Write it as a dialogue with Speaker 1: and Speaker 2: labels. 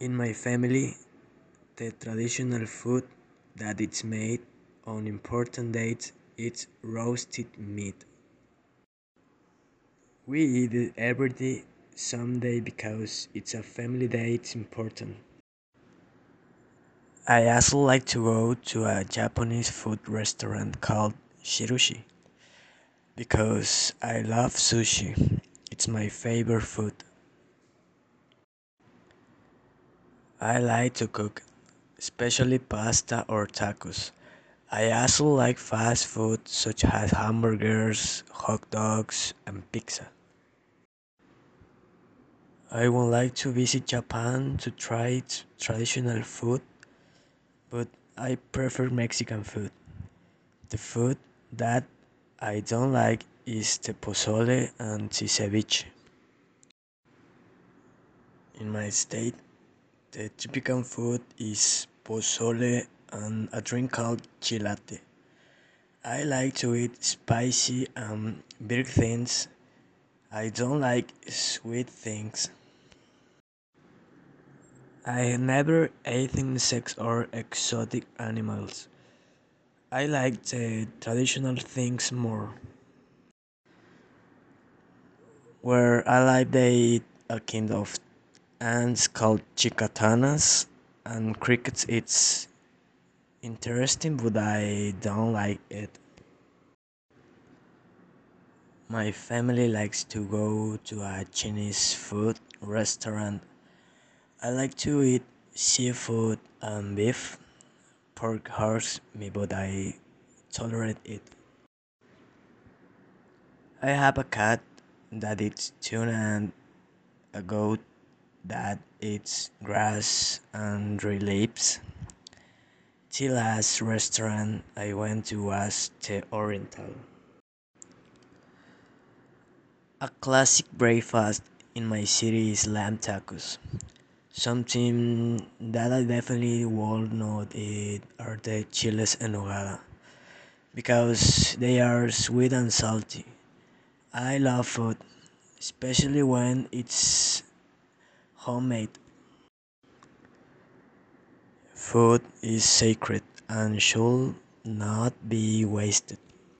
Speaker 1: In my family, the traditional food that is made on important dates is roasted meat. We eat it every day, some day because it's a family day, it's important. I also like to go to a Japanese food restaurant called Shirushi because I love sushi. It's my favorite food. I like to cook, especially pasta or tacos. I also like fast food such as hamburgers, hot dogs, and pizza. I would like to visit Japan to try traditional food, but I prefer Mexican food. The food that I don't like is the pozole and ceviche. In my state, the typical food is pozole and a drink called chilate. I like to eat spicy um, and bitter things. I don't like sweet things. I never ate insects or exotic animals. I like the traditional things more. Where I like they eat a kind of ants called chicatanas and crickets it's interesting but I don't like it. My family likes to go to a Chinese food restaurant. I like to eat seafood and beef, pork horse, me but I tolerate it. I have a cat that eats tuna and a goat that eats grass and dry leaves. The last restaurant I went to was the Oriental. A classic breakfast in my city is lamb tacos. Something that I definitely will not eat are the chiles en nogada because they are sweet and salty. I love food, especially when it's homemade. Food is sacred and should not be wasted.